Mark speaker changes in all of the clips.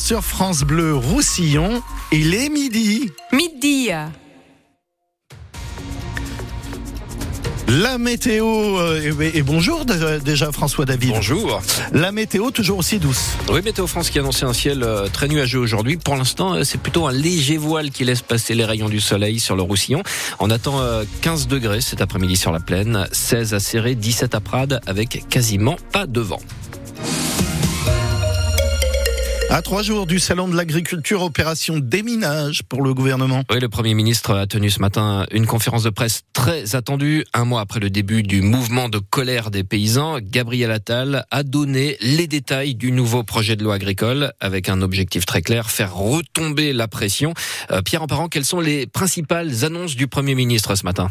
Speaker 1: sur France Bleu Roussillon, il est midi.
Speaker 2: Midi.
Speaker 1: La météo, euh, et, bonjour déjà François David.
Speaker 3: Bonjour.
Speaker 1: La météo toujours aussi douce.
Speaker 3: Oui, Météo France qui annonçait un ciel euh, très nuageux aujourd'hui. Pour l'instant, euh, c'est plutôt un léger voile qui laisse passer les rayons du soleil sur le Roussillon. On attend euh, 15 degrés cet après-midi sur la plaine, 16 à Serré, 17 à Prades, avec quasiment pas de vent.
Speaker 1: À trois jours du salon de l'agriculture, opération déminage pour le gouvernement.
Speaker 3: Oui, le Premier ministre a tenu ce matin une conférence de presse très attendue. Un mois après le début du mouvement de colère des paysans, Gabriel Attal a donné les détails du nouveau projet de loi agricole avec un objectif très clair, faire retomber la pression. Euh, Pierre Emparent, quelles sont les principales annonces du Premier ministre ce matin?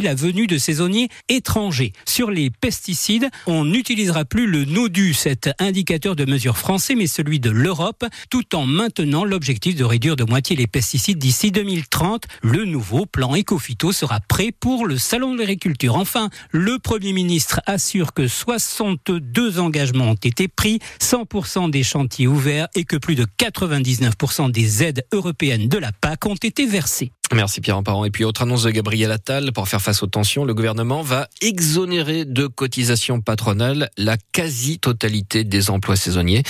Speaker 4: la venue de saisonniers étrangers. Sur les pesticides, on n'utilisera plus le NODU, cet indicateur de mesure français, mais celui de l'Europe, tout en maintenant l'objectif de réduire de moitié les pesticides d'ici 2030. Le nouveau plan Ecofito sera prêt pour le Salon de l'agriculture. Enfin, le Premier ministre assure que 62 engagements ont été pris, 100% des chantiers ouverts et que plus de 99% des aides européennes de la PAC ont été versées.
Speaker 3: Merci Pierre Emparent. Et puis autre annonce de Gabriel Attal, pour faire face aux tensions, le gouvernement va exonérer de cotisations patronales la quasi-totalité des emplois saisonniers.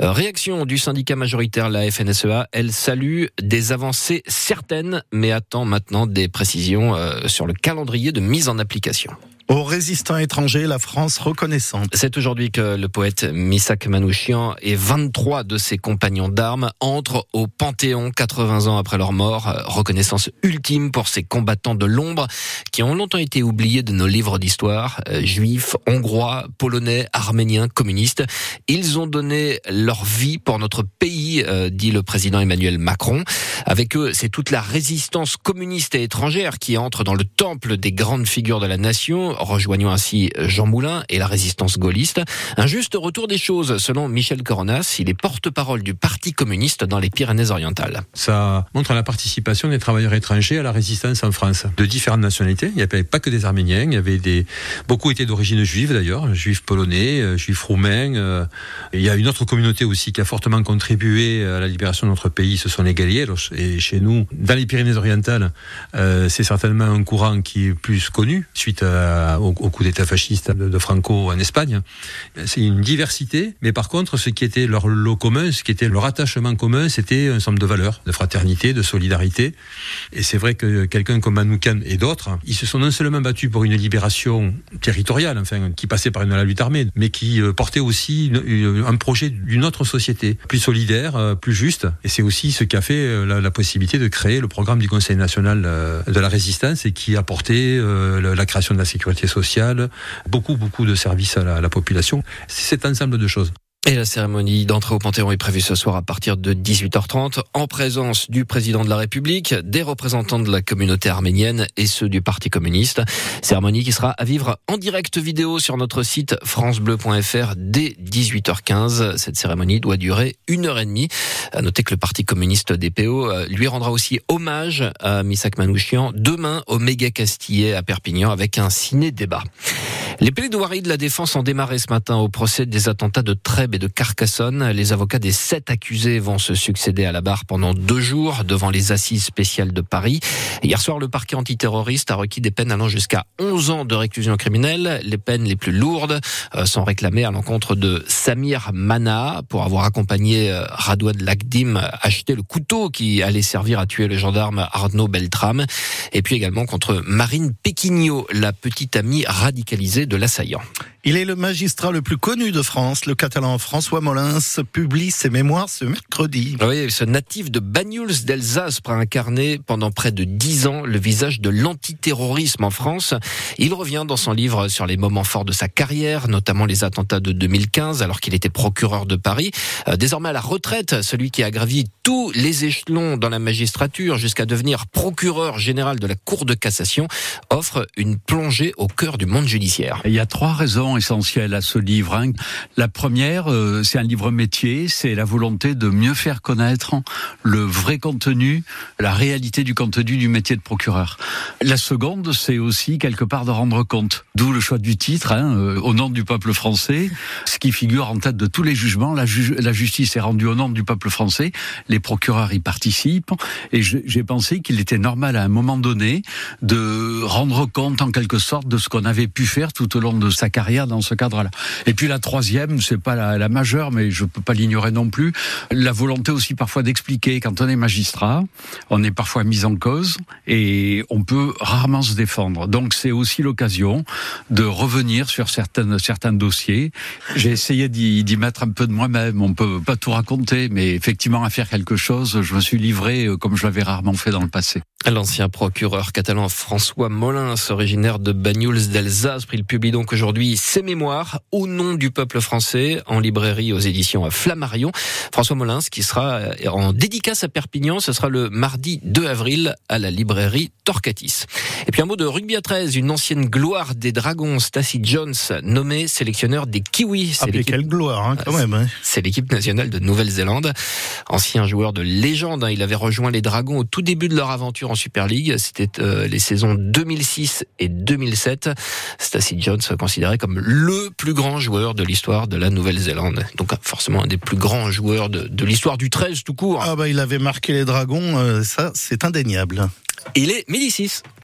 Speaker 3: Euh, réaction du syndicat majoritaire, la FNSEA, elle salue des avancées certaines, mais attend maintenant des précisions euh, sur le calendrier de mise en application.
Speaker 1: Aux résistants étrangers, la France reconnaissante.
Speaker 3: C'est aujourd'hui que le poète Misak Manouchian et 23 de ses compagnons d'armes entrent au Panthéon 80 ans après leur mort. Reconnaissance ultime pour ces combattants de l'ombre qui ont longtemps été oubliés de nos livres d'histoire. Euh, Juifs, hongrois, polonais, arméniens, communistes. Ils ont donné leur vie pour notre pays, euh, dit le président Emmanuel Macron. Avec eux, c'est toute la résistance communiste et étrangère qui entre dans le temple des grandes figures de la nation, rejoignant ainsi Jean Moulin et la résistance gaulliste. Un juste retour des choses, selon Michel Coronas, il est porte-parole du Parti communiste dans les Pyrénées-Orientales.
Speaker 5: Ça montre la participation des travailleurs étrangers à la résistance en France, de différentes nationalités. Il n'y avait pas que des Arméniens, il y avait des beaucoup étaient d'origine juive d'ailleurs, juifs polonais, euh, juifs roumains. euh, il y a une autre communauté aussi qui a fortement contribué à la libération de notre pays, ce sont les Galieros. Et chez nous, dans les Pyrénées-Orientales, euh, c'est certainement un courant qui est plus connu suite à- au, coup d'État fasciste de, Franco en Espagne. C'est une diversité, mais par contre, ce qui était leur lot commun, ce qui était leur attachement commun, c'était un ensemble de valeurs, de fraternité, de solidarité. Et c'est vrai que quelqu'un comme Manoukian et d'autres, ils se sont non seulement battus pour une libération territoriale, enfin, qui passait par une la lutte armée, mais qui euh, portait aussi un projet d'une autre société, plus solidaire, euh, plus juste. Et c'est aussi ce qui a fait euh, la, possibilité de créer le programme du Conseil national de la résistance et qui a porté la création de la sécurité beaucoup, beaucoup de services à la, à la population. C'est cet ensemble de choses.
Speaker 3: Et la cérémonie d'entrée au Panthéon est prévue ce soir à partir de 18h30 en présence du président de la République, des représentants de la communauté arménienne et ceux du Parti communiste. Cérémonie qui sera à vivre en direct vidéo sur notre site francebleu.fr dès 18h15. Cette cérémonie doit durer une heure et demie. À noter que le Parti communiste des PO euh, lui rendra aussi hommage à Misak Manouchian demain au méga Castillet à Perpignan avec un ciné-débat. Les plaidoiries de la défense ont démarré ce matin au procès des attentats de Trèbes et de Carcassonne. Les avocats des sept accusés vont se succéder à la barre pendant deux jours devant les assises spéciales de Paris. Hier soir, le parquet antiterroriste a requis des peines allant jusqu'à 11 ans de réclusion criminelle. Les peines les plus lourdes euh, sont réclamées à l'encontre de Samir Mana pour avoir accompagné euh, Radouane Lagdim acheter le couteau qui allait servir à tuer le gendarme Arnaud Beltrame. Et puis également contre Marine Péquignot, la petite amie radicalisée de l'assaillant.
Speaker 1: Il est le magistrat le plus connu de France. Le catalan François Molins publie ses mémoires ce mercredi.
Speaker 3: Ah oui, ce natif de Banyuls d'Alsace a incarné pendant près de dix ans le visage de l'antiterrorisme en France. Il revient dans son livre sur les moments forts de sa carrière, notamment les attentats de 2015 alors qu'il était procureur de Paris. Euh, désormais à la retraite, celui qui a gravi tous les échelons dans la magistrature jusqu'à devenir procureur général de la Cour de cassation offre une plongée au cœur du monde judiciaire.
Speaker 2: Il y a trois raisons essentiel à ce livre. Hein. La première, euh, c'est un livre métier, c'est la volonté de mieux faire connaître le vrai contenu, la réalité du contenu du métier de procureur. La seconde, c'est aussi quelque part de rendre compte. D'où le choix du titre, hein, euh, au nom du peuple français, ce qui figure en tête de tous les jugements. La justice est rendue au nom du peuple français, les procureurs y participent, et j'ai pensé qu'il était normal à un moment donné de rendre compte en quelque sorte de ce qu'on avait pu faire tout au long de sa carrière dans ce cadre-là. Et puis la troisième, c'est pas la, majeure, mais je peux pas l'ignorer non plus, la volonté aussi parfois d'expliquer quand on est magistrat, on est parfois mis en cause et on peut rarement se défendre. Donc c'est aussi l'occasion de revenir sur certaines, certains dossiers. J'ai essayé d'y mettre un peu de moi-même. On peut pas tout raconter, mais effectivement à faire quelque chose, je me suis livré euh, comme je l'avais rarement fait dans le passé.
Speaker 3: L'ancien procureur catalan François Molins, originaire de Banyuls d'Alsace, il publie donc aujourd'hui ses mémoires au nom du peuple français en librairie aux éditions Flammarion. François Molins qui sera euh, en dédicace à Perpignan, ce sera le mardi 2 avril à la librairie Torcatis. Et puis un mot de rugby à 13, une ancienne gloire des Dragons, Stacy Jones, nommé sélectionneur des Kiwis.
Speaker 1: Ah, quelle gloire hein, quand même. Hein.
Speaker 3: C'est l'équipe nationale de Nouvelle-Zélande. Ancien joueur de légende, hein. il avait rejoint les Dragons au tout début de leur aventure en Super League. C'était euh, les saisons 2006 et 2007. Stacey Jones considéré comme le plus grand joueur de l'histoire de la Nouvelle-Zélande. Donc forcément un des plus grands joueurs de, de l'histoire du 13 tout court.
Speaker 1: Ah bah il avait marqué les Dragons, euh, ça c'est indéniable.
Speaker 3: Il est 6.